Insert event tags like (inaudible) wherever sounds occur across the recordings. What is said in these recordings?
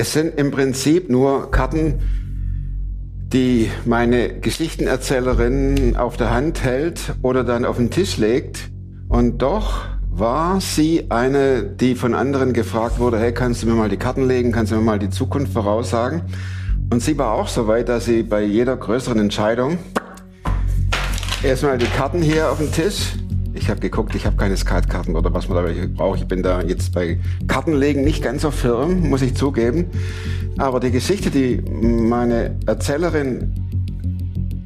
Es sind im Prinzip nur Karten, die meine Geschichtenerzählerin auf der Hand hält oder dann auf den Tisch legt. Und doch war sie eine, die von anderen gefragt wurde, hey, kannst du mir mal die Karten legen, kannst du mir mal die Zukunft voraussagen? Und sie war auch so weit, dass sie bei jeder größeren Entscheidung erstmal die Karten hier auf den Tisch. Ich habe geguckt, ich habe keine Skatkarten oder was man da braucht. Ich bin da jetzt bei Kartenlegen nicht ganz so firm, muss ich zugeben. Aber die Geschichte, die meine Erzählerin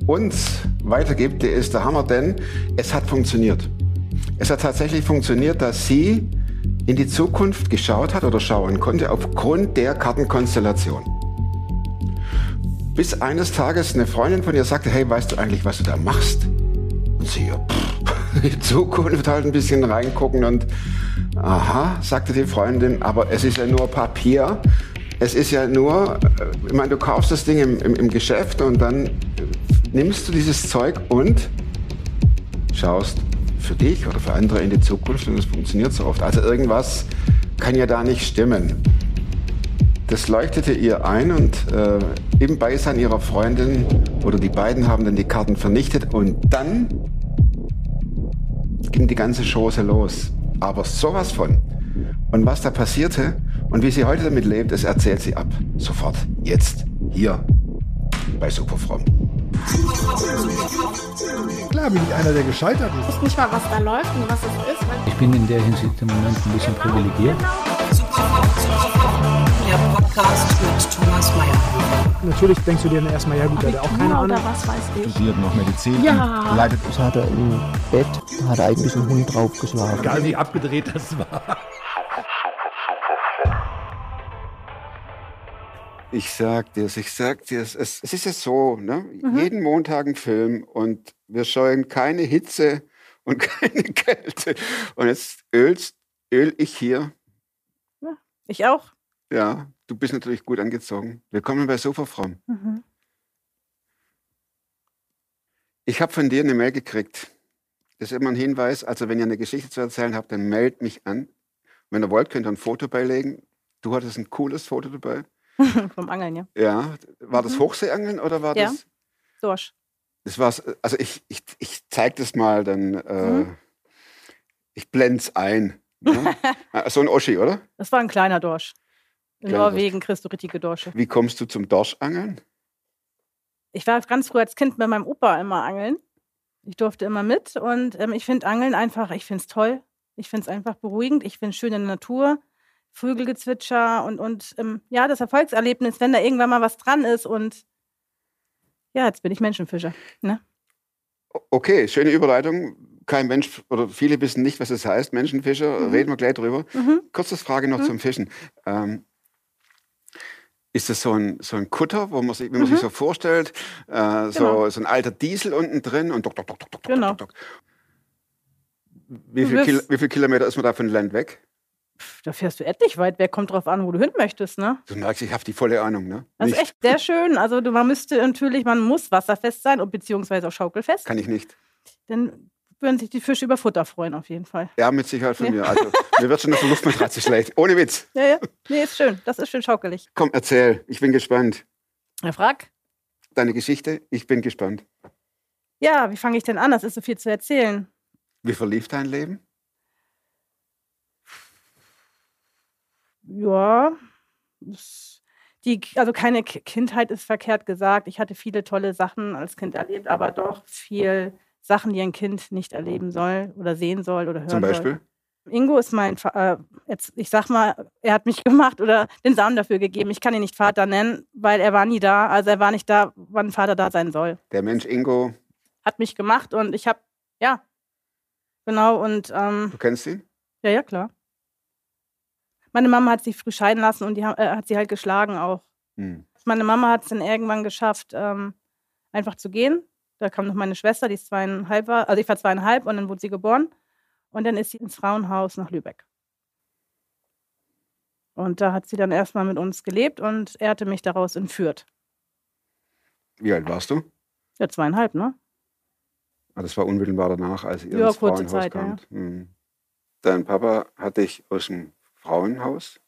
uns weitergibt, die ist der Hammer, denn es hat funktioniert. Es hat tatsächlich funktioniert, dass sie in die Zukunft geschaut hat oder schauen konnte aufgrund der Kartenkonstellation. Bis eines Tages eine Freundin von ihr sagte, hey, weißt du eigentlich, was du da machst? Und sie, ja, pff, die Zukunft halt ein bisschen reingucken und aha, sagte die Freundin, aber es ist ja nur Papier. Es ist ja nur, äh, ich meine, du kaufst das Ding im, im, im Geschäft und dann nimmst du dieses Zeug und schaust für dich oder für andere in die Zukunft und es funktioniert so oft. Also irgendwas kann ja da nicht stimmen. Das leuchtete ihr ein und äh, im Beisein ihrer Freundin oder die beiden haben dann die Karten vernichtet und dann ging die ganze Chose los. Aber sowas von. Und was da passierte und wie sie heute damit lebt, das erzählt sie ab. Sofort. Jetzt. Hier. Bei Superfromm. Klar bin ich einer, der gescheitert ist. Ich weiß nicht mal, was da läuft und was es ist. Ich bin in der Hinsicht im Moment ein bisschen privilegiert. Der Podcast mit Thomas Mayer. Natürlich denkst du dir dann erstmal, ja gut, der hat auch keine Ahnung. was weiß ich. studiert noch Medizin Ja. leidet Das hat er im Bett, da hat er eigentlich einen Hund draufgeschlagen. Egal wie abgedreht das war. Ich sag dir's, ich sag dir's. Es, es ist ja so, ne? Jeden Montag ein Film und wir scheuen keine Hitze und (laughs) keine Kälte. Und jetzt ölst, öl ich hier. Ich auch. Ja, du bist natürlich gut angezogen. Willkommen bei Sofafrom. Mhm. Ich habe von dir eine Mail gekriegt. Das ist immer ein Hinweis. Also, wenn ihr eine Geschichte zu erzählen habt, dann meldet mich an. Wenn ihr wollt, könnt ihr ein Foto beilegen. Du hattest ein cooles Foto dabei. (laughs) Vom Angeln, ja. Ja. War das Mhm. Hochseeangeln oder war Ja. das? Dorsch. Das war's. Also, ich, ich, ich zeig das mal, dann. Äh, Mhm. Ich blend's ein. Ne? (laughs) Ah, so ein Oschi, oder? Das war ein kleiner Dorsch. In Norwegen kriegst du richtige Dorsche. Wie kommst du zum Dorschangeln? Ich war ganz früh als Kind bei meinem Opa immer angeln. Ich durfte immer mit und ähm, ich finde Angeln einfach, ich finde es toll. Ich finde es einfach beruhigend. Ich finde es schön in der Natur. Vögelgezwitscher und, und ähm, ja, das Erfolgserlebnis, wenn da irgendwann mal was dran ist und ja, jetzt bin ich Menschenfischer. Ne? Okay, schöne Überleitung. Kein Mensch oder viele wissen nicht, was es heißt, Menschenfischer. Mhm. Reden wir gleich drüber. Mhm. Kurze Frage noch Mhm. zum Fischen. Ähm, ist das so ein, so ein Kutter, wo man sich, wie man Mhm. sich so vorstellt, äh, so, Genau. so ein alter Diesel unten drin und dok, dok, dok, dok, dok, Genau. dok, dok. Wie viel, Kil wie viel Kilometer ist man da von Land weg? Da fährst du etlich weit. Wer kommt drauf an, wo du hin möchtest, ne? Du merkst, ich habe die volle Ahnung, ne? Das ist Nicht. echt sehr schön. Also du, man müsste natürlich, man muss wasserfest sein und beziehungsweise auch schaukelfest. Kann ich nicht. Dann würden sich die Fische über Futter freuen auf jeden Fall. Ja, mit Sicherheit von Ja. mir. Also, mir wird schon der Luftmatratze (laughs) schlecht. Ohne Witz. Ja, ja. Nee, ist schön. Das ist schön schaukelig. Komm, erzähl. Ich bin gespannt. Ja, frag. Deine Geschichte, ich bin gespannt. Ja, wie fange ich denn an? Das ist so viel zu erzählen. Wie verlief dein Leben? Ja. Die, also keine Ki- Kindheit ist verkehrt gesagt. Ich hatte viele tolle Sachen als Kind erlebt, aber doch viel Sachen, die ein Kind nicht erleben soll oder sehen soll oder hören Zum soll. Beispiel? Ingo ist mein, äh, jetzt, ich sag mal, er hat mich (laughs) gemacht oder den Samen dafür gegeben. Ich kann ihn nicht Vater nennen, weil er war nie da. Also er war nicht da, wann Vater da sein soll. Der Mensch Ingo, Hat mich gemacht und ich habe, ja, genau und ähm, du kennst ihn? ja, ja, klar. Meine Mama hat sich früh scheiden lassen und die äh, hat sie halt geschlagen auch. Hm. Meine Mama hat es dann irgendwann geschafft, ähm, einfach zu gehen. Da kam noch meine Schwester, die ist zweieinhalb war, also ich war zweieinhalb und dann wurde sie geboren. Und dann ist sie ins Frauenhaus nach Lübeck. Und da hat sie dann erstmal mit uns gelebt und er hatte mich daraus entführt. Wie alt warst du? Ja, zweieinhalb, ne? Ah, das war unmittelbar danach, als ihr Ja, ins kurze Frauenhaus Zeit, ja, kamt. Hm. Dein Papa hat dich aus dem Frauenhaus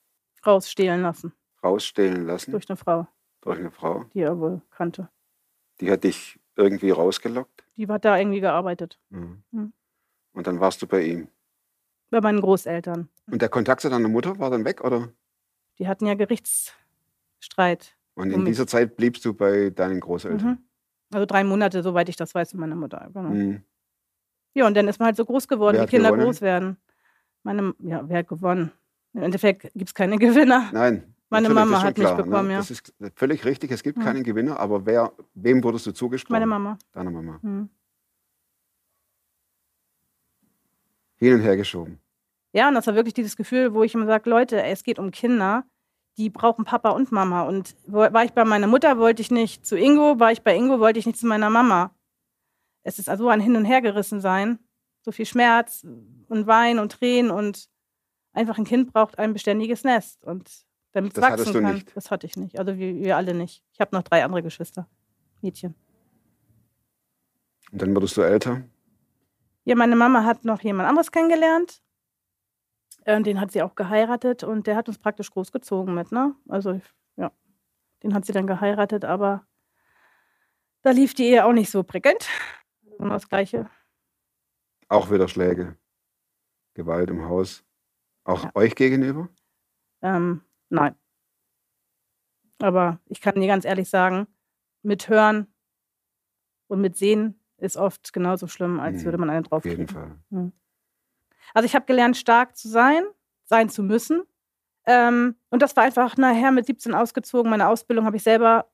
Rausstehlen lassen. rausstehlen lassen durch eine Frau, durch eine Frau. die er wohl kannte. Die hat dich irgendwie rausgelockt. Die hat da irgendwie gearbeitet. Mhm. Mhm. Und dann warst du bei ihm. Bei meinen Großeltern. Und der Kontakt zu deiner Mutter war dann weg, oder? Die hatten ja Gerichtsstreit. Und in Womit? dieser Zeit bliebst du bei deinen Großeltern. Mhm. Also drei Monate, soweit ich das weiß, mit meiner Mutter. Genau. Mhm. Ja, und dann ist man halt so groß geworden, wie Kinder gewonnen? groß werden. Meine, ja, wer hat gewonnen? Im Endeffekt gibt es keine (laughs) Gewinner. Nein. Meine natürlich, Mama hat mich klar, bekommen, ne? ja. Das ist völlig richtig. Es gibt Mhm. keinen Gewinner, aber wer, wem wurdest du zugesprochen? Meine Mama. Deiner Mama. Hm. Hin und her geschoben. Ja, und das war wirklich dieses Gefühl, wo ich immer sage, Leute, ey, es geht um Kinder, die brauchen Papa und Mama. Und war ich bei meiner Mutter, wollte ich nicht zu Ingo, war ich bei Ingo, wollte ich nicht zu meiner Mama. Es ist also ein Hin- und Hergerissen sein. So viel Schmerz und Wein und Tränen und einfach ein Kind braucht ein beständiges Nest. Und damit es wachsen du kann. nicht. Das hatte ich nicht. Also wir, wir alle nicht. Ich habe noch drei andere Geschwister. Mädchen. Und dann wurdest du älter. Ja, meine Mama hat noch jemand anderes kennengelernt. Äh, Den hat sie auch geheiratet und der hat uns praktisch großgezogen mit, ne? Also, ja, den hat sie dann geheiratet, aber da lief die Ehe auch nicht so prickelnd. Immer das Gleiche. Auch wieder Schläge. Gewalt im Haus. Auch Ja. euch gegenüber? Ähm, nein. Aber ich kann dir ganz ehrlich sagen, mit Hören und mit Sehen ist oft genauso schlimm, als Mhm, würde man einen Auf jeden draufkriegen. Fall. Also ich habe gelernt, stark zu sein, sein zu müssen. Ähm, und das war einfach nachher mit 17 ausgezogen. Meine Ausbildung habe ich selber,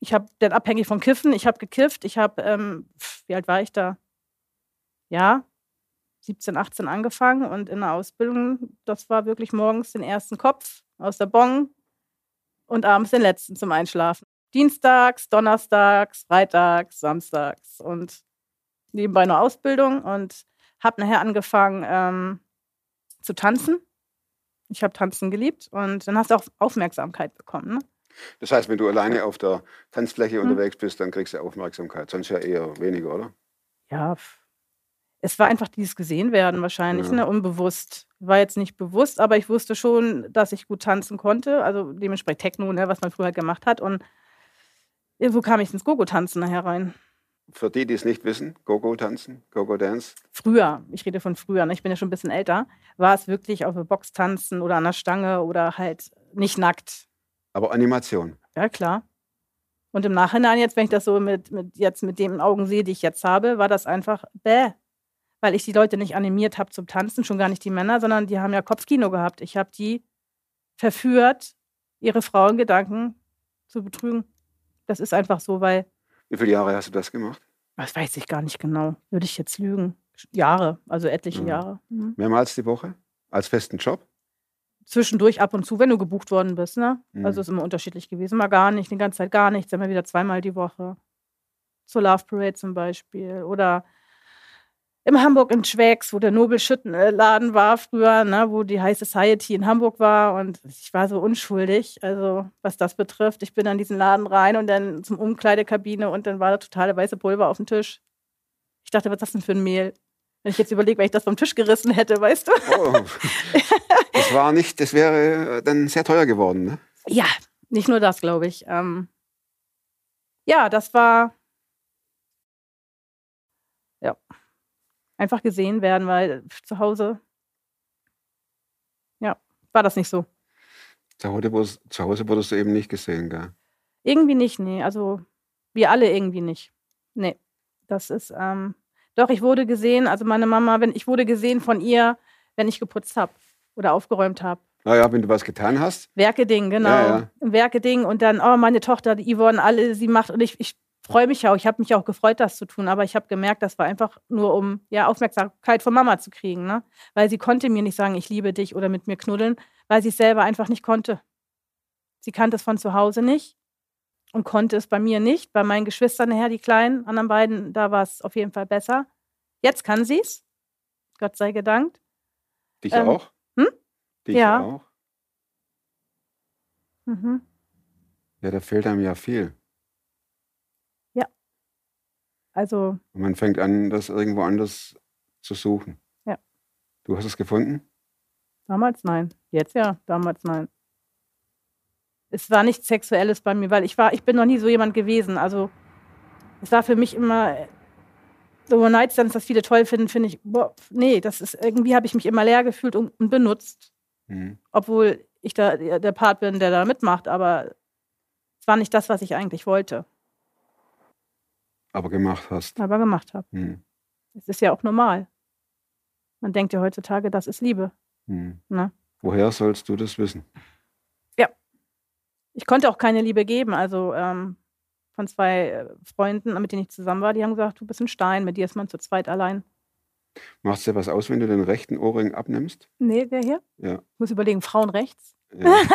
ich habe dann abhängig von Kiffen, ich habe gekifft, ich habe, ähm, wie alt war ich da? Ja, 17, 18 angefangen und in der Ausbildung, das war wirklich morgens den ersten Kopf aus der Bon und abends den letzten zum Einschlafen. Dienstags, Donnerstags, Freitags, Samstags und nebenbei eine Ausbildung und habe nachher angefangen ähm, zu tanzen. Ich habe Tanzen geliebt und dann hast du auch Aufmerksamkeit bekommen. Ne? Das heißt, wenn du alleine auf der Tanzfläche Hm. unterwegs bist, dann kriegst du Aufmerksamkeit. Sonst ja eher weniger, oder? Ja, es war einfach dieses Gesehen-Werden wahrscheinlich, Ja. ne? unbewusst. War jetzt nicht bewusst, aber ich wusste schon, dass ich gut tanzen konnte. Also dementsprechend Techno, ne? was man früher halt gemacht hat. Und irgendwo kam ich ins Gogo-Tanzen nachher rein. Für die, die es nicht wissen, Go-Go-Tanzen, Go-Go-Dance. Früher, ich rede von früher, ne? ich bin ja schon ein bisschen älter, war es wirklich auf der Box tanzen oder an der Stange oder halt nicht nackt. Aber Animation. Ja, klar. Und im Nachhinein, jetzt, wenn ich das so mit, mit, jetzt mit den Augen sehe, die ich jetzt habe, war das einfach bäh. Weil ich die Leute nicht animiert habe zum Tanzen, schon gar nicht die Männer, sondern die haben ja Kopfkino gehabt. Ich habe die verführt, ihre Frauengedanken zu betrügen. Das ist einfach so, weil, Wie viele Jahre hast du das gemacht? das weiß ich gar nicht genau. Würde ich jetzt lügen. Jahre, also etliche Mhm. Jahre. Mhm. Mehrmals die Woche? Als festen Job? Zwischendurch ab und zu, wenn du gebucht worden bist, ne? Mhm. Also ist immer unterschiedlich gewesen. Mal gar nicht, die ganze Zeit gar nichts, immer wieder zweimal die Woche. Zur Love Parade zum Beispiel. Oder in Hamburg in Schwägs, wo der Nobelschüttenladen war früher, ne, wo die High Society in Hamburg war. Und ich war so unschuldig, also was das betrifft. Ich bin an diesen Laden rein und dann zum Umkleidekabine und dann war da totale weiße Pulver auf dem Tisch. Ich dachte, was ist das denn für ein Mehl? Wenn ich jetzt überlege, wenn ich das vom Tisch gerissen hätte, weißt du? Oh, das war nicht, das wäre dann sehr teuer geworden. Ne? Ja, nicht nur das, glaube ich. Ähm, ja, das war ja einfach gesehen werden, weil zu Hause ja war das nicht so. Zu Hause, wurdest, zu Hause wurdest du eben nicht gesehen, gell? Irgendwie nicht, nee. Also wir alle irgendwie nicht. Nee, das ist ähm, doch. Ich wurde gesehen. Also meine Mama, wenn ich wurde gesehen von ihr, wenn ich geputzt habe oder aufgeräumt habe. Naja, wenn du was getan hast. Werkeding, genau. Ja, ja. Werkeding und dann, oh, meine Tochter, die Yvonne, alle, sie macht und ich, ich freue mich auch. Ich habe mich auch gefreut, das zu tun, aber ich habe gemerkt, das war einfach nur, um ja Aufmerksamkeit von Mama zu kriegen, ne? Weil sie konnte mir nicht sagen, ich liebe dich oder mit mir knuddeln, weil sie es selber einfach nicht konnte. Sie kannte es von zu Hause nicht und konnte es bei mir nicht. Bei meinen Geschwistern nachher, die kleinen, anderen beiden, da war es auf jeden Fall besser. Jetzt kann sie es. Gott sei gedankt. Dich Ähm, auch? hm? Dich Ja. auch? Mhm. Ja, da fehlt einem ja viel. Also, Und man fängt an, das irgendwo anders zu suchen. Ja. Du hast es gefunden? damals nein. Jetzt ja, damals nein. es war nichts Sexuelles bei mir, weil ich war, ich bin noch nie so jemand gewesen. Also es war für mich immer so One-Night-Stands, dass viele toll finden, finde ich, boah, nee, das ist, irgendwie habe ich mich immer leer gefühlt und, und benutzt. Mhm. Obwohl ich da der der Part bin, der da mitmacht, aber es war nicht das, was ich eigentlich wollte, Aber gemacht hast. aber gemacht habe. Mhm. Es ist ja auch normal. Man denkt ja heutzutage, das ist Liebe. Ne? Woher sollst du das wissen? Ich konnte auch keine Liebe geben. Also ähm, von zwei äh, Freunden, mit denen ich zusammen war, die haben gesagt, du bist ein Stein, mit dir ist man zu zweit allein. Macht es dir was aus, wenn du den rechten Ohrring abnimmst? Nee, der hier? Ja. Ich muss überlegen, Frauen rechts? ja. (laughs)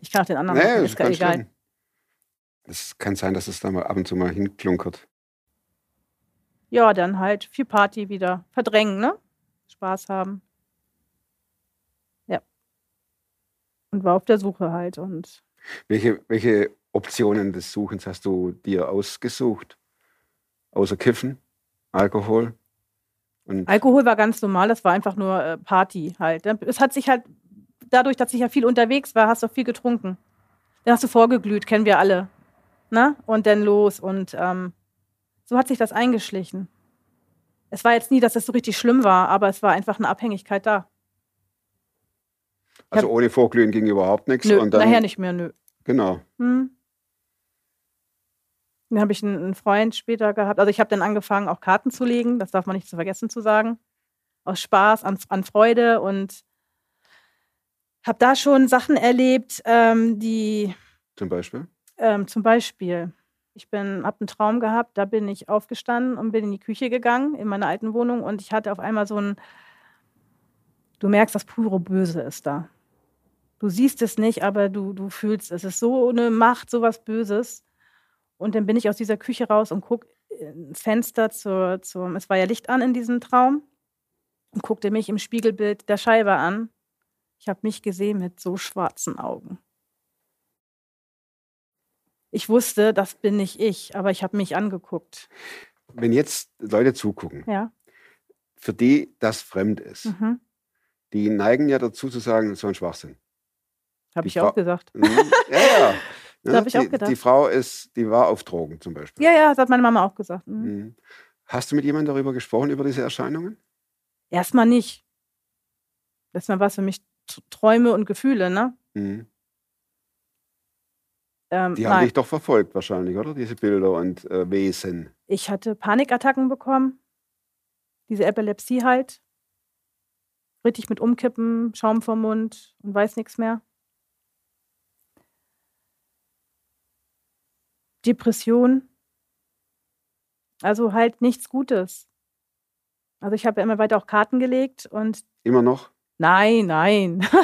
Ich kann auch den anderen nee, machen, ist ist gar egal. schlimm. Es kann sein, dass es da mal ab und zu mal hinklunkert. Ja, dann halt viel Party wieder. Verdrängen, ne? Spaß haben. Ja. Und war auf der Suche halt. Und Welche, welche Optionen des Suchens hast du dir ausgesucht? Außer Kiffen, Alkohol und Alkohol war ganz normal, das war einfach nur äh, Party halt. Es hat sich halt, dadurch, dass ich ja viel unterwegs war, hast du auch viel getrunken. Dann hast du vorgeglüht, kennen wir alle. Ne? Und dann los. Und ähm, so hat sich das eingeschlichen. Es war jetzt nie, dass es so richtig schlimm war, aber es war einfach eine Abhängigkeit da. also ohne Vorglühen ging überhaupt nichts. Nö, und dann, nachher nicht mehr, nö. Genau. Hm. Dann habe ich einen, einen Freund später gehabt. Also ich habe dann angefangen, auch Karten zu legen. Das darf man nicht zu vergessen zu sagen. Aus Spaß, an, an Freude und habe da schon Sachen erlebt, ähm, die Zum Beispiel. ähm, zum Beispiel, ich bin, habe einen Traum gehabt, da bin ich aufgestanden und bin in die Küche gegangen in meiner alten Wohnung und ich hatte auf einmal so ein, du merkst, das pure Böse ist da. Du siehst es nicht, aber du, du fühlst es. Es ist so eine Macht, so was Böses. Und dann bin ich aus dieser Küche raus und guck ins Fenster zur, zum, es war ja Licht an in diesem Traum und guckte mich im Spiegelbild der Scheibe an. Ich habe mich gesehen mit so schwarzen Augen. Ich wusste, das bin nicht ich, aber ich habe mich angeguckt. Wenn jetzt Leute zugucken, Ja. für die das fremd ist, Mhm. die neigen ja dazu zu sagen, so ein Schwachsinn. Habe ich auch Frau- gesagt. Mhm. ja, ja. (laughs) Das hab ich die, auch gedacht. Die Frau ist, die war auf Drogen zum Beispiel. Ja, ja, das hat meine Mama auch gesagt. Mhm. Mhm. Hast du mit jemandem darüber gesprochen, über diese Erscheinungen? Erstmal nicht. Erstmal war es für mich Träume und Gefühle, ne? Mhm. Ähm, Die haben nein. dich doch verfolgt wahrscheinlich, oder? Diese Bilder und äh, Wesen. Ich hatte Panikattacken bekommen. Diese Epilepsie halt. Richtig mit Umkippen, Schaum vom Mund und weiß nichts mehr. Depression. Also halt nichts Gutes. Also ich habe ja immer weiter auch Karten gelegt und Immer noch? Nein, nein. (laughs)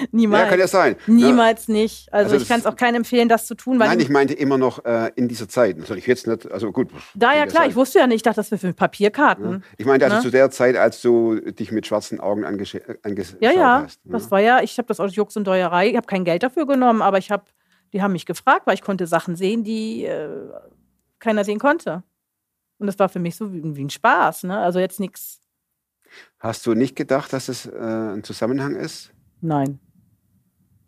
Ja, Niemals. kann ja sein. Niemals nicht. Also, Also ich kann es auch keinem empfehlen, das zu tun, Nein, ich meinte immer noch äh, in dieser Zeit. Natürlich jetzt nicht, also gut. da ja klar, sein. ich wusste ja nicht, ich dachte, das wäre für Papierkarten. Ja. Ich meinte also Ne? zu der Zeit, als du dich mit schwarzen Augen äh, angeschaut Ja, ja, hast. ne? das war ja, ich habe das aus Jux und Deuerei, ich habe kein Geld dafür genommen, aber ich habe, die haben mich gefragt, weil ich konnte Sachen sehen, die äh, keiner sehen konnte. Und das war für mich so wie, wie ein Spaß, ne? Also jetzt nichts. Hast du nicht gedacht, dass es äh, ein Zusammenhang ist? Nein.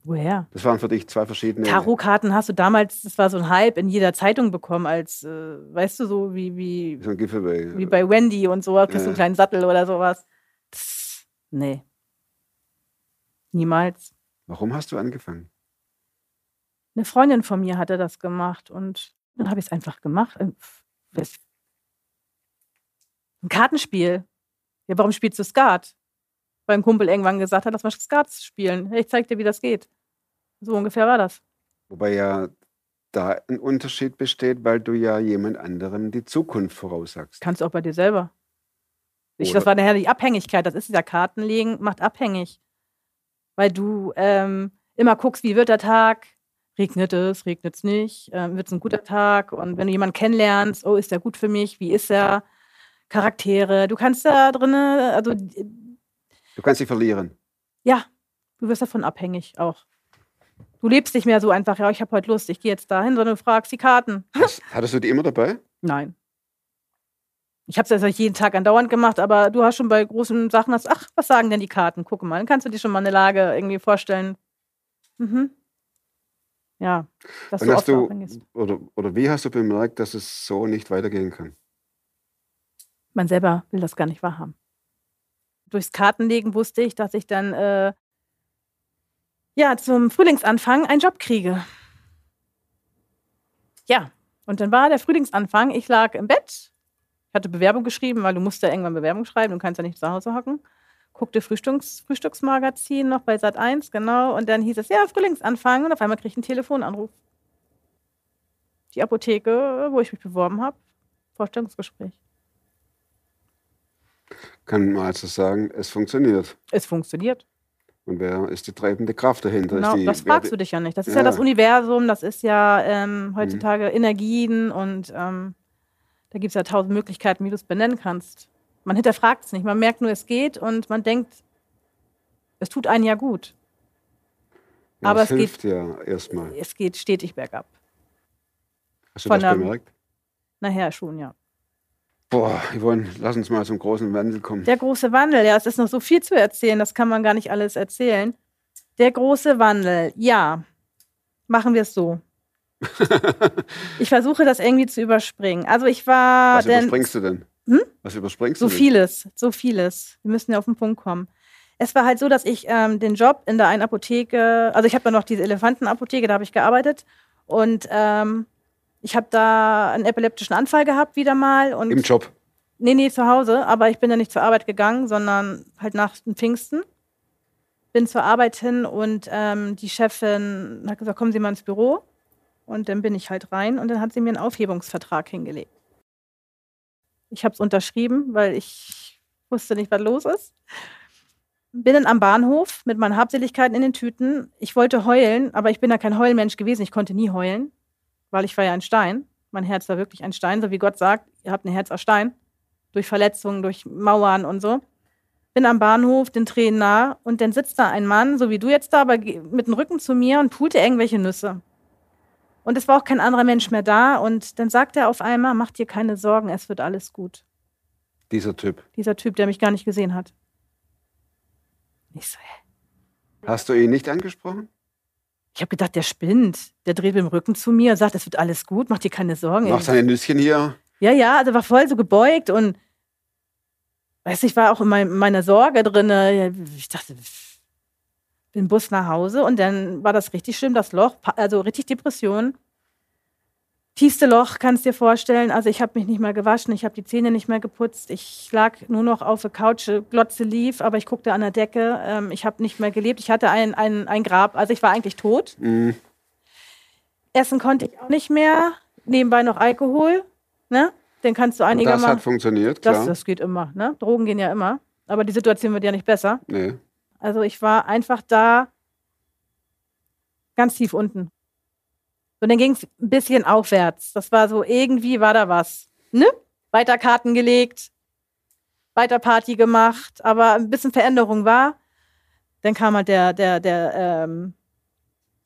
Woher? Das waren für dich zwei verschiedene. Tarotkarten hast du damals, das war so ein Hype in jeder Zeitung bekommen, als, äh, weißt du, so wie, wie, So ein Giveaway. wie bei Wendy und so, kriegst du Ja. einen kleinen Sattel oder sowas. Pff, nee. Niemals. Warum hast du angefangen? Eine Freundin von mir hatte das gemacht und dann habe ich es einfach gemacht. Ein Kartenspiel. Ja, warum spielst du Skat? Weil ein Kumpel irgendwann gesagt hat, lass mal Skat spielen. Ich zeig dir, wie das geht. So ungefähr war das. Wobei ja da ein Unterschied besteht, weil du ja jemand anderem die Zukunft voraussagst. Kannst du auch bei dir selber. Ich, das war nachher die Abhängigkeit. Das ist ja Kartenlegen, macht abhängig. Weil du ähm, immer guckst, wie wird der Tag? Regnet es, regnet es nicht? Ähm, wird es ein guter Tag? Und wenn du jemanden kennenlernst, oh, ist der gut für mich? Wie ist er? Charaktere. Du kannst da drin, also äh, Du kannst sie verlieren. ja, du wirst davon abhängig auch. Du lebst nicht mehr so einfach, ja, ich habe heute Lust, ich gehe jetzt dahin, sondern du fragst die Karten. (laughs) Hast, hattest du die immer dabei? Nein. Ich habe es ja nicht jeden Tag andauernd gemacht, aber du hast schon bei großen Sachen, hast, ach, was sagen denn die Karten? Guck mal, dann kannst du dir schon mal eine Lage irgendwie vorstellen. Mhm. ja, dass Und du hast du, oder, oder wie hast du bemerkt, dass es so nicht weitergehen kann? Man selber will das gar nicht wahrhaben. Durchs Kartenlegen wusste ich, dass ich dann äh, ja zum Frühlingsanfang einen Job kriege. Ja, und dann war der Frühlingsanfang. Ich lag im Bett, hatte Bewerbung geschrieben, weil du musst ja irgendwann Bewerbung schreiben, du kannst ja nicht zu Hause hocken. Guckte Frühstücks Frühstücksmagazin noch bei Sat 1, genau, und dann hieß es, ja, Frühlingsanfang, und auf einmal krieg ich einen Telefonanruf. Die Apotheke, wo ich mich beworben habe, Vorstellungsgespräch. Kann man also sagen, es funktioniert. Es funktioniert. Und wer ist die treibende Kraft dahinter? Genau, die, das fragst du dich ja nicht. Das ist Ja. ja, das Universum, das ist ja ähm, heutzutage Energien und ähm, da gibt es ja tausend Möglichkeiten, wie du es benennen kannst. Man hinterfragt es nicht, man merkt nur, es geht und man denkt, es tut einen ja gut. ja, aber es es geht- hilft ja erstmal. Es geht stetig bergab. Hast du von das bemerkt? Nachher schon, ja. Boah, Yvonne, lass uns mal zum großen Wandel kommen. Der große Wandel, ja, es ist noch so viel zu erzählen, das kann man gar nicht alles erzählen. Der große Wandel, ja. Machen wir es so. (laughs) ich versuche das irgendwie zu überspringen. Also ich war Was denn überspringst du denn? Hm? Was überspringst so du denn? vieles, so vieles. Wir müssen ja auf den Punkt kommen. Es war halt so, dass ich ähm, den Job in der einen Apotheke, also ich habe da noch diese Elefantenapotheke, da habe ich gearbeitet und ähm, ich habe da einen epileptischen Anfall gehabt wieder mal und Im Job. Nee, nee, zu Hause, aber ich bin ja nicht zur Arbeit gegangen, sondern halt nach dem Pfingsten. Bin zur Arbeit hin und ähm, die Chefin hat gesagt, kommen Sie mal ins Büro. Und dann bin ich halt rein und dann hat sie mir einen Aufhebungsvertrag hingelegt. Ich habe es unterschrieben, weil ich wusste nicht, was los ist. Bin dann am Bahnhof mit meinen Habseligkeiten in den Tüten. Ich wollte heulen, aber ich bin ja kein Heulmensch gewesen. Ich konnte nie heulen, weil ich war ja ein Stein. Mein Herz war wirklich ein Stein, so wie Gott sagt, ihr habt ein Herz aus Stein durch Verletzungen, durch Mauern und so. Bin am Bahnhof, den Tränen nah und dann sitzt da ein Mann, so wie du jetzt da, aber mit dem Rücken zu mir und pulte irgendwelche Nüsse. Und es war auch kein anderer Mensch mehr da und dann sagt er auf einmal, mach dir keine Sorgen, es wird alles gut. Dieser Typ. Dieser Typ, der mich gar nicht gesehen hat. Ich so, hä? Hast du ihn nicht angesprochen? Ich habe gedacht, der spinnt. Der dreht mit dem Rücken zu mir und sagt, es wird alles gut, mach dir keine Sorgen. Mach seine Nüsschen hier. Ja, ja, also war voll so gebeugt und weiß ich war auch in mein, meiner Sorge drin. Ich dachte, bin Bus nach Hause und dann war das richtig schlimm, das Loch, also richtig Depression. Tiefste Loch, kannst dir vorstellen. Also ich habe mich nicht mehr gewaschen, ich habe die Zähne nicht mehr geputzt. Ich lag nur noch auf der Couch, Glotze lief, aber ich guckte an der Decke. Ähm, ich habe nicht mehr gelebt. Ich hatte ein, ein, ein Grab, also ich war eigentlich tot. Mhm. Essen konnte ich auch nicht mehr. Nebenbei noch Alkohol. Ne? Den kannst du Und das einigermaßen. hat funktioniert, klar. Das, das geht immer, ne? Drogen gehen ja immer. Aber die Situation wird ja nicht besser. nee. Also ich war einfach da ganz tief unten. Und dann ging es ein bisschen aufwärts. Das war so, irgendwie war da was. Ne? Weiter Karten gelegt, weiter Party gemacht, aber ein bisschen Veränderung war. Dann kam halt der, der, der, ähm,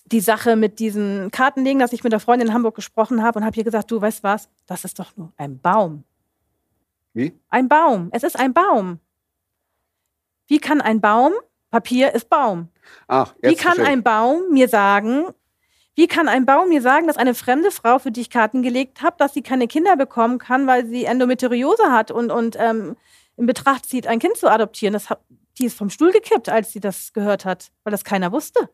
die Sache mit diesen Kartenlegen, dass ich mit der Freundin in Hamburg gesprochen habe und habe ihr gesagt, du weißt was, das ist doch nur ein Baum. Wie? Ein Baum. Es ist ein Baum. Wie kann ein Baum, Papier ist Baum. Ach, Wie jetzt kann verstehe ein Baum mir sagen, wie kann ein Baum mir sagen, dass eine fremde Frau, für die ich Karten gelegt habe, dass sie keine Kinder bekommen kann, weil sie Endometriose hat und, und ähm, in Betracht zieht, ein Kind zu adoptieren? Das hat, die ist vom Stuhl gekippt, als sie das gehört hat, weil das keiner wusste.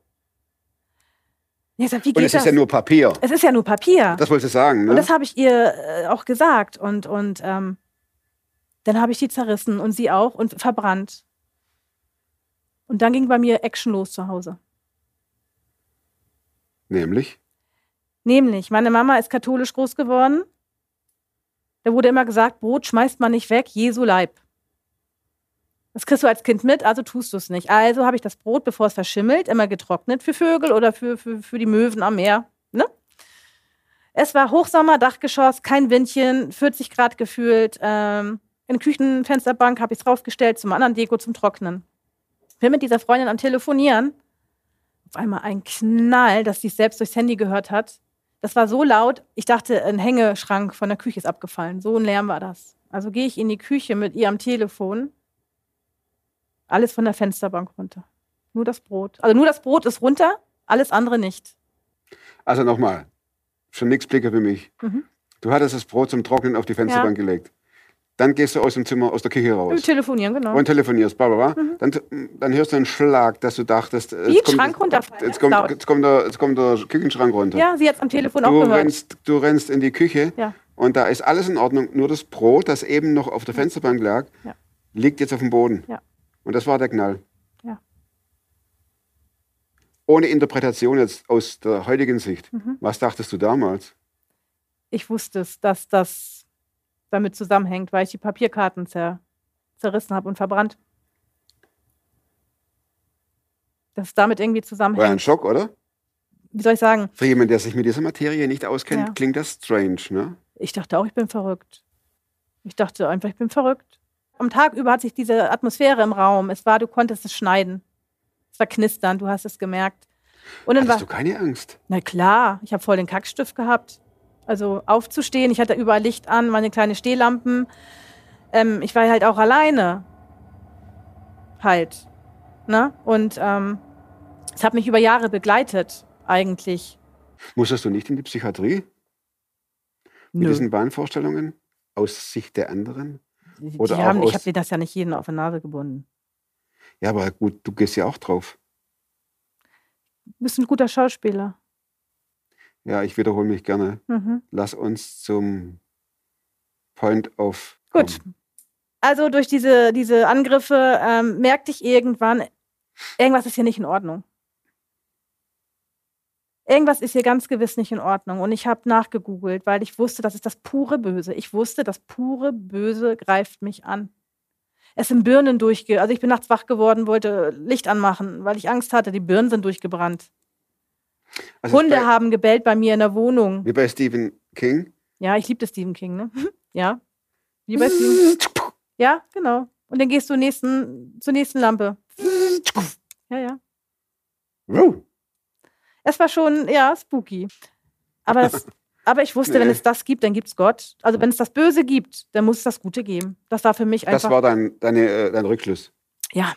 Ich sag, Und es das? ist ja nur Papier. es ist ja nur Papier. Das wolltest du sagen, ne? Und das habe ich ihr äh, auch gesagt. Und, und ähm, dann habe ich die zerrissen und sie auch und verbrannt. Und dann ging bei mir Action los zu Hause. Nämlich? Nämlich, meine Mama ist katholisch groß geworden. Da wurde immer gesagt, Brot schmeißt man nicht weg, Jesu Leib. Das kriegst du als Kind mit, also tust du es nicht. Also habe ich das Brot, bevor es verschimmelt, immer getrocknet für Vögel oder für, für, für die Möwen am Meer. Ne? Es war Hochsommer, Dachgeschoss, kein Windchen, 40 Grad gefühlt. Ähm, in der Küchenfensterbank habe ich es draufgestellt zum anderen Deko zum Trocknen. Bin mit dieser Freundin am Telefonieren. Auf einmal ein Knall, dass sie es selbst durchs Handy gehört hat. Das war so laut, ich dachte, ein Hängeschrank von der Küche ist abgefallen. So ein Lärm war das. Also gehe ich in die Küche mit ihr am Telefon. Alles von der Fensterbank runter. Nur das Brot. Also nur das Brot ist runter, alles andere nicht. Also nochmal, schon nix Blicke für mich. Mhm. Du hattest das Brot zum Trocknen auf die Fensterbank gelegt. Dann gehst du aus dem Zimmer, aus der Küche raus telefonieren, genau. und telefonierst, bla bla bla. Dann, dann hörst du einen Schlag, dass du dachtest, Wie jetzt ein Schrank runterfallen, jetzt, kommt, jetzt, kommt der, jetzt kommt der Küchenschrank runter. ja, sie hat am Telefon auch du, gehört. rennst, du rennst in die Küche Ja. und da ist alles in Ordnung. Nur das Brot, das eben noch auf der Fensterbank lag, Ja. liegt jetzt auf dem Boden. Ja. Und das war der Knall. Ja. Ohne Interpretation jetzt aus der heutigen Sicht. Mhm. Was dachtest du damals? Ich wusste es, dass das damit zusammenhängt, weil ich die Papierkarten zer zerrissen habe und verbrannt. Dass es damit irgendwie War ein zusammenhängt. Schock, oder? Wie soll ich sagen? Für jemanden, der sich mit dieser Materie nicht auskennt, Ja. klingt das strange, ne? Ich dachte auch, ich bin verrückt. Ich dachte einfach, ich bin verrückt. Am Tag über hat sich diese Atmosphäre im Raum. Es war, du konntest es schneiden. Es war knistern, du hast es gemerkt. Und dann war, Hattest du keine Angst? na klar, ich habe voll den Kackstift gehabt. Also aufzustehen, ich hatte überall Licht an, meine kleine Stehlampen. Ähm, ich war halt auch alleine. Halt. Ne? Und ähm, es hat mich über Jahre begleitet, eigentlich. Musstest du nicht in die Psychiatrie mit Nö. diesen Wahnvorstellungen aus Sicht der anderen? Die oder auch haben, ich habe dir das ja nicht jeden auf die Nase gebunden. Ja, aber gut, du gehst ja auch drauf. Du bist ein guter Schauspieler. Ja, ich wiederhole mich gerne. Mhm. Lass uns zum Point of. Gut. Also durch diese, diese Angriffe ähm, merkte ich irgendwann, irgendwas ist hier nicht in Ordnung. Irgendwas ist hier ganz gewiss nicht in Ordnung. Und ich habe nachgegoogelt, weil ich wusste, das ist das pure Böse. Ich wusste, das pure Böse greift mich an. Es sind Birnen durchge... Also ich bin nachts wach geworden, wollte Licht anmachen, weil ich Angst hatte. Die Birnen sind durchgebrannt. Also Hunde bei, haben gebellt bei mir in der Wohnung. Wie bei Stephen King. Ja, ich liebte Stephen King, ne? (laughs) Ja. Wie bei Stephen (laughs) Ja, genau. Und dann gehst du nächsten, zur nächsten Lampe. Ja, ja. Wow. Es war schon, ja, spooky. Aber, das, (laughs) aber ich wusste, wenn Nee. es das gibt, dann gibt es Gott. Also wenn es das Böse gibt, dann muss es das Gute geben. Das war für mich Das einfach. war dein, deine, äh, dein Rückschluss. ja,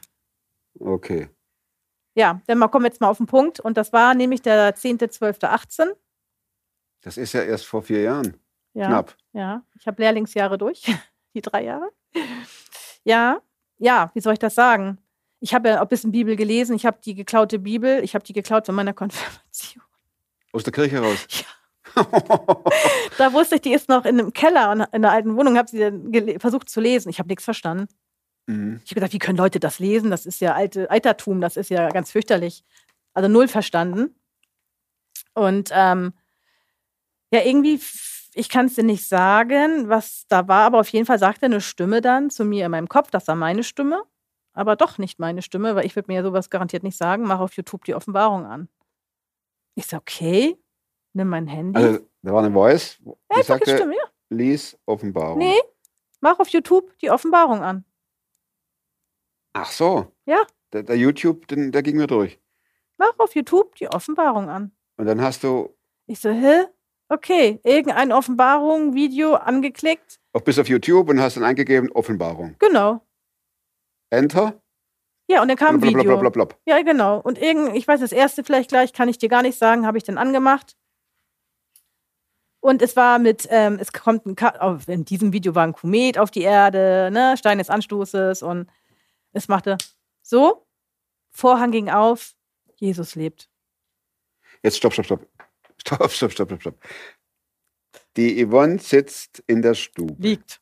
Okay. Ja. Dann mal kommen wir jetzt mal auf den Punkt. Und das war nämlich der 10.12.18. Das ist ja erst vor vier Jahren. Ja, Knapp. ja. Ich habe Lehrlingsjahre durch, (laughs) die drei Jahre. Ja, ja, wie soll ich das sagen? Ich habe ja ein bisschen Bibel gelesen. Ich habe die geklaute Bibel. Ich habe die geklaut von meiner (laughs) Konfirmation. Aus der Kirche raus. Da wusste ich, die ist noch in einem Keller in einer alten Wohnung, habe sie versucht zu lesen. Ich habe nichts verstanden. Mhm. Ich habe gedacht, wie können Leute das lesen? Das ist ja alte Altertum, das ist ja ganz fürchterlich. Also null verstanden. Und ähm, ja, irgendwie, ich kann es dir nicht sagen, was da war, aber auf jeden Fall sagte eine Stimme dann zu mir in meinem Kopf, das war meine Stimme, aber doch nicht meine Stimme, weil ich würde mir ja sowas garantiert nicht sagen, mach auf YouTube die Offenbarung an. Ich so, okay, nimm mein Handy. Also, da war eine Voice, Einfach die sagte, Stimme, ja. lies Offenbarung. Nee, mach auf YouTube die Offenbarung an. Ach so. Ja. Der, der YouTube, den, der ging mir durch. Mach auf YouTube die Offenbarung an. Und dann hast du Ich so, hä? Okay, irgendein Offenbarung, Video angeklickt. auch bis auf YouTube und hast dann eingegeben Offenbarung. Genau. Enter. Ja, und dann kam ein Video. Blablabla. Ja, genau. Und irgend, ich weiß das erste vielleicht gleich, kann ich dir gar nicht sagen, habe ich dann angemacht. Und es war mit, ähm, es kommt ein, Ka auf, in diesem Video war ein Komet auf die Erde, ne, Stein des Anstoßes und es machte so, Vorhang ging auf, Jesus lebt. Jetzt stopp, stopp, stopp. (laughs) Stopp, stopp, stopp, stopp, stopp. Die Yvonne sitzt in der Stube, Liegt.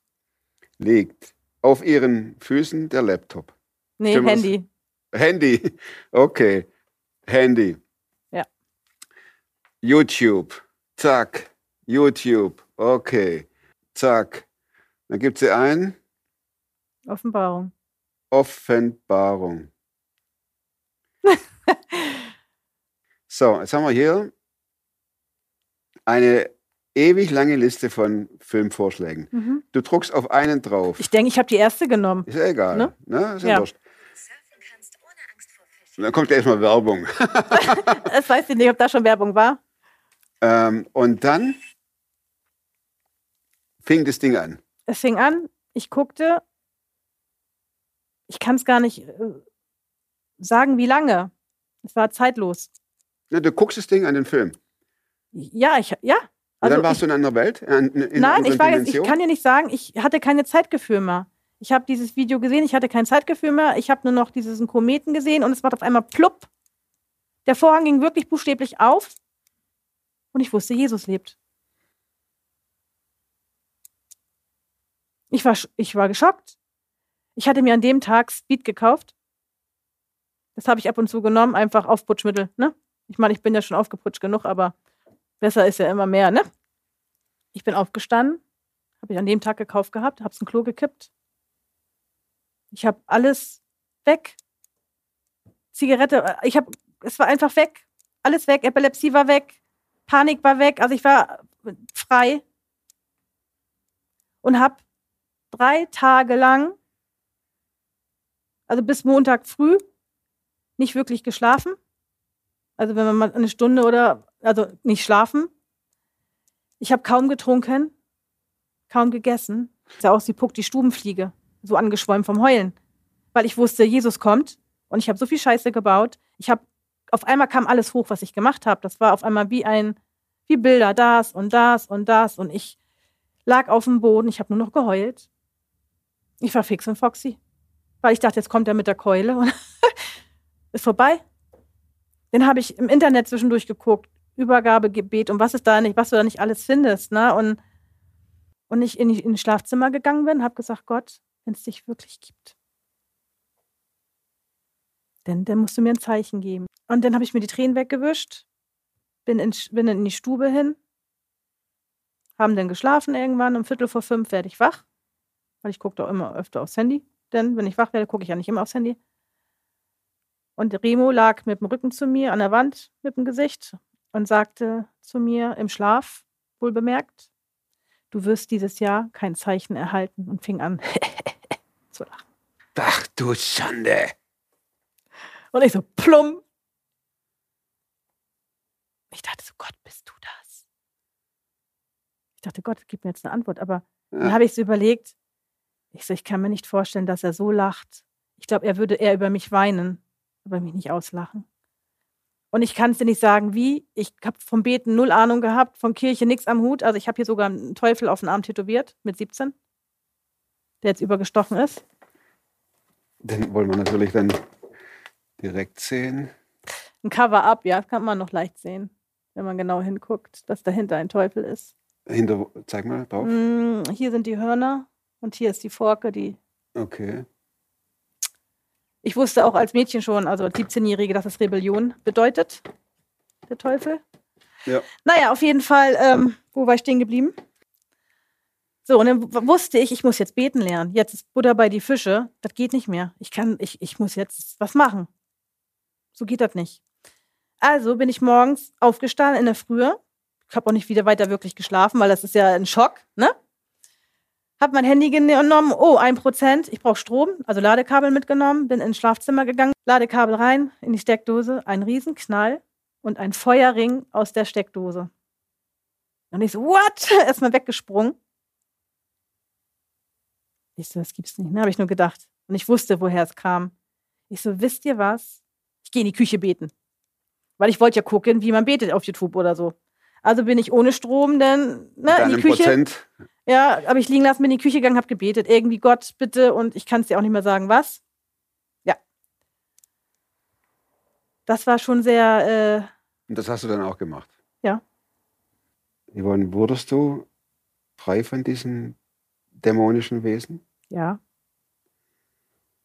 liegt auf ihren Füßen der Laptop. Nee, Stimmt, das- Handy. Handy. (laughs) Okay. Handy. Ja. YouTube. Zack. YouTube. Okay. Zack. Dann gibt sie ein Offenbarung. Offenbarung. (laughs) so, jetzt haben wir hier eine ewig lange Liste von Filmvorschlägen. Mhm. Du druckst auf einen drauf. Ich denke, ich habe die erste genommen. Ist ja egal. Ne? Ne? Ist ja, Ja. wurscht. Und dann kommt ja erstmal Werbung. (laughs) Es weiß ich nicht, ob da schon Werbung war. Ähm, und dann fing das Ding an. Es fing an, ich guckte, ich kann es gar nicht äh, sagen, wie lange. Es war zeitlos. Ne, du guckst das Ding an den Film. Ja, ich, ja. Und Also dann warst ich, du in einer Welt? In, in Nein, anderen ich war jetzt, ich kann dir nicht sagen, ich hatte keine Zeitgefühl mehr. Ich habe dieses Video gesehen, ich hatte kein Zeitgefühl mehr. Ich habe nur noch diesen Kometen gesehen und es macht auf einmal plupp. Der Vorhang ging wirklich buchstäblich auf und ich wusste, Jesus lebt. Ich war, ich war geschockt. Ich hatte mir an dem Tag Speed gekauft. Das habe ich ab und zu genommen, einfach Aufputschmittel. Ne? Ich meine, ich bin ja schon aufgeputscht genug, aber besser ist ja immer mehr. Ne? Ich bin aufgestanden, habe ich an dem Tag gekauft gehabt, habe es in Klo gekippt. Ich habe alles weg. Zigarette, äh, ich habe, es war einfach weg. Alles weg. Epilepsie war weg. Panik war weg. Also ich war frei. Und habe drei Tage lang, also bis Montag früh, nicht wirklich geschlafen. Also wenn man mal eine Stunde oder, also nicht schlafen. Ich habe kaum getrunken, kaum gegessen. Sah aus wie Puck, die Stubenfliege, so angeschwollen vom Heulen. Weil ich wusste, Jesus kommt und ich habe so viel Scheiße gebaut. Ich habe, auf einmal kam alles hoch, was ich gemacht habe. Das war auf einmal wie ein, wie Bilder, das und das und das. Und ich lag auf dem Boden, ich habe nur noch geheult. Ich war fix und foxy. Weil ich dachte, jetzt kommt er mit der Keule und (laughs) ist vorbei. Den habe ich im Internet zwischendurch geguckt. Übergabegebet und was ist da nicht, was du da nicht alles findest, ne? Und, und ich in, in Schlafzimmer gegangen bin, habe gesagt, Gott, wenn es dich wirklich gibt, dann, dann musst du mir ein Zeichen geben. Und dann habe ich mir die Tränen weggewischt, bin in, bin in die Stube hin, haben dann geschlafen irgendwann, um Viertel vor fünf werde ich wach, weil ich gucke doch immer öfter aufs Handy. Denn wenn ich wach werde, gucke ich ja nicht immer aufs Handy. Und Remo lag mit dem Rücken zu mir an der Wand mit dem Gesicht und sagte zu mir im Schlaf, wohl bemerkt, du wirst dieses Jahr kein Zeichen erhalten und fing an (laughs) zu lachen. Ach du Schande. Und ich so, plump. Ich dachte so, Gott, bist du das? Ich dachte, Gott, gib mir jetzt eine Antwort. Aber dann Ja. habe ich so überlegt, ich so, ich kann mir nicht vorstellen, dass er so lacht. Ich glaube, er würde eher über mich weinen, aber mich nicht auslachen. Und ich kann es dir nicht sagen, wie. Ich habe vom Beten null Ahnung gehabt, von Kirche nichts am Hut. Also ich habe hier sogar einen Teufel auf den Arm tätowiert mit 17, der jetzt übergestochen ist. Den wollen wir natürlich dann direkt sehen. Ein Cover-up, ja, das kann man noch leicht sehen, wenn man genau hinguckt, dass dahinter ein Teufel ist. Hinter, zeig mal drauf. Mm, hier sind die Hörner und hier ist die Forke, die. Okay. Ich wusste auch als Mädchen schon, also als 17-Jährige, dass es Rebellion bedeutet, der Teufel. Ja. Naja, auf jeden Fall, ähm, wo war ich stehen geblieben? So, und dann wusste ich, ich muss jetzt beten lernen. Jetzt ist Buddha bei die Fische. Das geht nicht mehr. Ich kann, ich, ich muss jetzt was machen. So geht das nicht. Also bin ich morgens aufgestanden in der Frühe. Ich habe auch nicht wieder weiter wirklich geschlafen, weil das ist ja ein Schock, ne? Hab mein Handy genommen, oh, ein Prozent, ich brauche Strom, also Ladekabel mitgenommen, bin ins Schlafzimmer gegangen, Ladekabel rein, in die Steckdose, ein Riesenknall und ein Feuerring aus der Steckdose. Und ich so, what? (laughs) Erstmal weggesprungen. Ich so, das gibt's nicht, ne? Habe ich nur gedacht. Und ich wusste, woher es kam. Ich so, wisst ihr was? Ich gehe in die Küche beten. Weil ich wollte ja gucken, wie man betet auf YouTube oder so. Also bin ich ohne Strom dann ne, in die Küche. Prozent. Ja, habe ich liegen lassen, bin in die Küche gegangen, habe gebetet. Irgendwie Gott, bitte. Und ich kann es dir auch nicht mehr sagen, was. Ja. Das war schon sehr, Und das hast du dann auch gemacht. Ja. Yvonne, wurdest du frei von diesen dämonischen Wesen? äh, ja.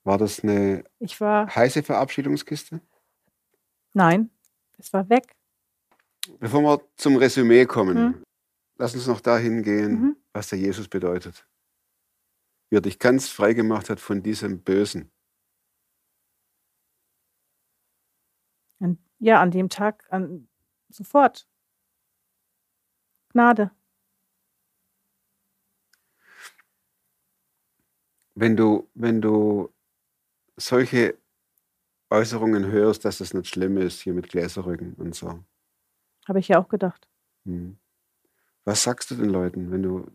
War das eine Ich war, heiße Verabschiedungskiste? nein, es war weg. Bevor wir zum Resümee kommen, Mhm. lass uns noch dahin gehen, Mhm. was der Jesus bedeutet. Wie er dich ganz frei gemacht hat von diesem Bösen. Ja, an dem Tag, an, sofort. Gnade. Wenn du, wenn du solche Äußerungen hörst, dass es nicht schlimm ist, hier mit Gläserrücken und so. Habe ich ja auch gedacht. Hm. Was sagst du den Leuten, wenn du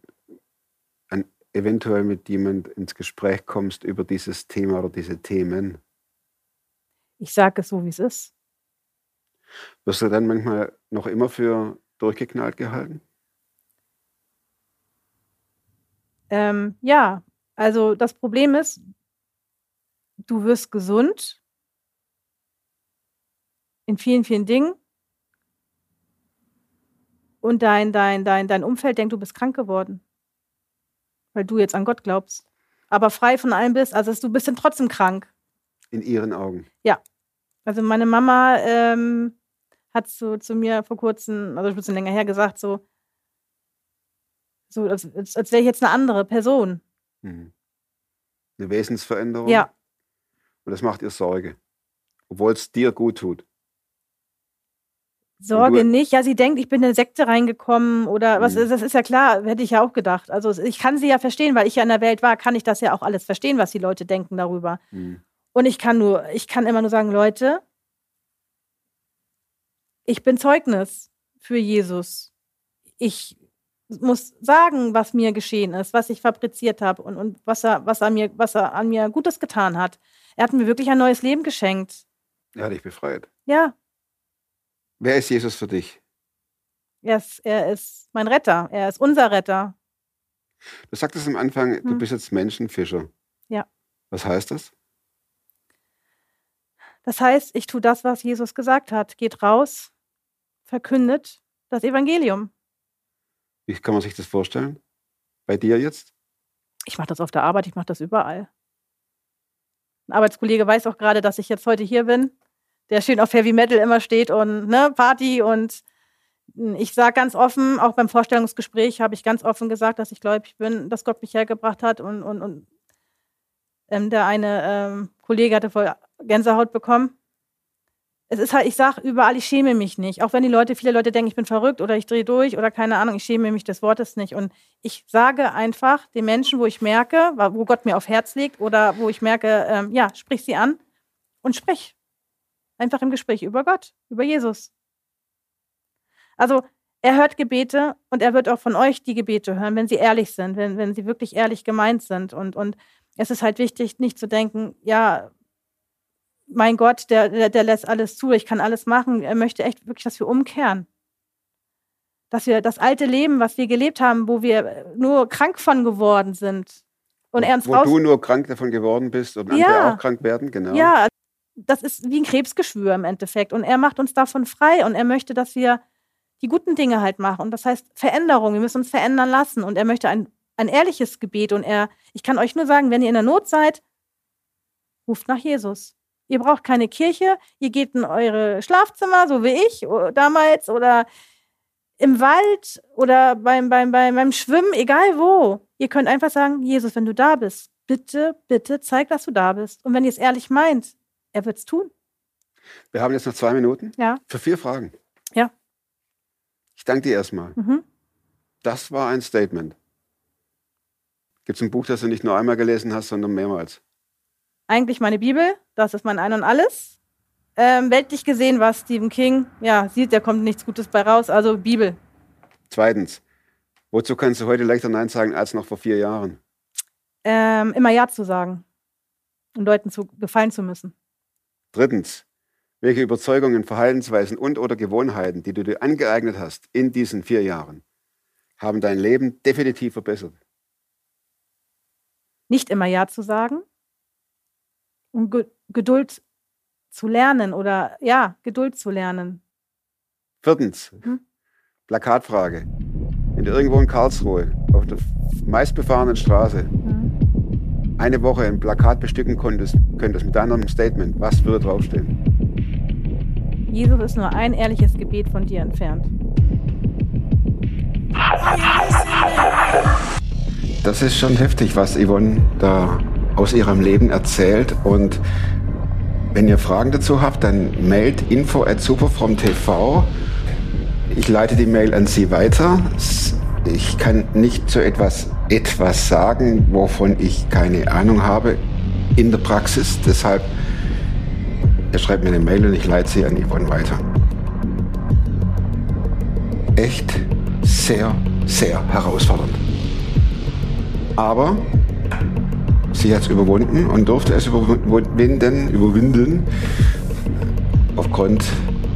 an, eventuell mit jemand ins Gespräch kommst über dieses Thema oder diese Themen? Ich sage es so, wie es ist. Wirst du dann manchmal noch immer für durchgeknallt gehalten? Ähm, ja, also das Problem ist, du wirst gesund in vielen, vielen Dingen. Und dein, dein, dein, dein Umfeld denkt, du bist krank geworden. Weil du jetzt an Gott glaubst. Aber frei von allem bist. Also du bist dann trotzdem krank. In ihren Augen. Also meine Mama ähm, hat so zu mir vor kurzem, also ein bisschen länger her gesagt, so, so als, als, als wäre ich jetzt eine andere Person. Mhm. Eine Wesensveränderung. Ja, Und das macht ihr Sorge. Obwohl es dir gut tut. Sorge nicht. Ja, sie denkt, ich bin in eine Sekte reingekommen oder was Mhm. ist, das ist ja klar, hätte ich ja auch gedacht. Also ich kann sie ja verstehen, weil ich ja in der Welt war, kann ich das ja auch alles verstehen, was die Leute denken darüber. Mhm. Und ich kann nur, ich kann immer nur sagen, Leute, ich bin Zeugnis für Jesus. Ich muss sagen, was mir geschehen ist, was ich fabriziert habe und, und was er, was er mir, was er an mir Gutes getan hat. Er hat mir wirklich ein neues Leben geschenkt. Er hat dich befreit. Ja, Wer ist Jesus für dich? er ist, er ist mein Retter. Er ist unser Retter. Du sagtest am Anfang, du Hm. bist jetzt Menschenfischer. Ja. Was heißt das? Das heißt, ich tue das, was Jesus gesagt hat. Geht raus, verkündet das Evangelium. Wie kann man sich das vorstellen? Bei dir jetzt? Ich mache das auf der Arbeit, ich mache das überall. Ein Arbeitskollege weiß auch gerade, dass ich jetzt heute hier bin, der schön auf Heavy Metal immer steht und ne, Party und hm, ich sage ganz offen, auch beim Vorstellungsgespräch habe ich ganz offen gesagt, dass ich gläubig bin, dass Gott mich hergebracht hat und, und, und ähm, der eine ähm, Kollege hatte voll Gänsehaut bekommen. Es ist halt, ich sage überall, ich schäme mich nicht. Auch wenn die Leute, viele Leute denken, ich bin verrückt oder ich drehe durch oder keine Ahnung, ich schäme mich des Wortes nicht. Und ich sage einfach den Menschen, wo ich merke, wo Gott mir auf Herz legt oder wo ich merke, ähm, ja, sprich sie an und sprich. Einfach im Gespräch über Gott, über Jesus. Also er hört Gebete und er wird auch von euch die Gebete hören, wenn sie ehrlich sind, wenn, wenn sie wirklich ehrlich gemeint sind. Und, und es ist halt wichtig, nicht zu denken, ja, mein Gott, der, der, der lässt alles zu, ich kann alles machen. Er möchte echt wirklich, dass wir umkehren. Dass wir das alte Leben, was wir gelebt haben, wo wir nur krank von geworden sind. Und er uns Wo raus. du nur krank davon geworden bist und Ja. andere auch krank werden, genau. Ja, das ist wie ein Krebsgeschwür im Endeffekt. Und er macht uns davon frei und er möchte, dass wir die guten Dinge halt machen. Und das heißt Veränderung. Wir müssen uns verändern lassen. Und er möchte ein, ein ehrliches Gebet. Und er, ich kann euch nur sagen, wenn ihr in der Not seid, ruft nach Jesus. Ihr braucht keine Kirche. Ihr geht in eure Schlafzimmer, so wie ich damals, oder im Wald oder beim, beim, beim, beim Schwimmen, egal wo. Ihr könnt einfach sagen, Jesus, wenn du da bist, bitte, bitte zeig, dass du da bist. Und wenn ihr es ehrlich meint, er wird es tun. Wir haben jetzt noch zwei Minuten Ja. für vier Fragen. Ja. Ich danke dir erstmal. Mhm. Das war ein Statement. Gibt es ein Buch, das du nicht nur einmal gelesen hast, sondern mehrmals? Eigentlich meine Bibel, das ist mein Ein und Alles. Ähm, weltlich gesehen, was Stephen King ja, sieht, da kommt nichts Gutes bei raus. Also Bibel. Zweitens, wozu kannst du heute leichter Nein sagen als noch vor vier Jahren? Ähm, immer Ja zu sagen. Und Leuten zu gefallen zu müssen. Drittens, welche Überzeugungen, Verhaltensweisen und oder Gewohnheiten, die du dir angeeignet hast in diesen vier Jahren, haben dein Leben definitiv verbessert? Nicht immer Ja zu sagen. Und Ge Geduld zu lernen oder ja, Geduld zu lernen. Viertens, Mhm. Plakatfrage. Wenn du irgendwo in Karlsruhe auf der meistbefahrenen Straße Mhm. Eine Woche ein Plakat bestücken konntest, könntest mit deinem Statement, was würde draufstehen? Jesus ist nur ein ehrliches Gebet von dir entfernt. Das ist schon heftig, was Yvonne da aus ihrem Leben erzählt. Und wenn ihr Fragen dazu habt, dann mailt info at superfromtv. Ich leite die Mail an Sie weiter. Ich kann nicht zu etwas, etwas sagen, wovon ich keine Ahnung habe in der Praxis. Deshalb, er schreibt mir eine Mail und ich leite sie an Yvonne weiter. Echt sehr, sehr herausfordernd. Aber sie hat es überwunden und durfte es überwinden, überwinden aufgrund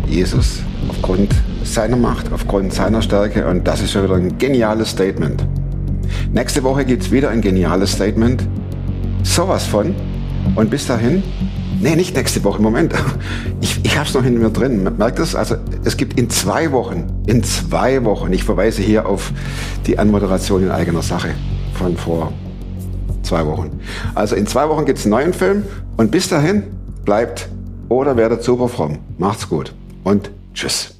Jesus aufgrund seiner Macht, aufgrund seiner Stärke und das ist schon wieder ein geniales Statement. Nächste Woche gibt's wieder ein geniales Statement. Sowas von. Und bis dahin, nee, nicht nächste Woche, Moment. (laughs) Ich, ich habe es noch in mir drin. Merkt das? Also es gibt in zwei Wochen, in zwei Wochen, ich verweise hier auf die Anmoderation in eigener Sache von vor zwei Wochen. Also in zwei Wochen gibt's einen neuen Film und bis dahin bleibt oder werdet super fromm. Macht's gut und tschüss.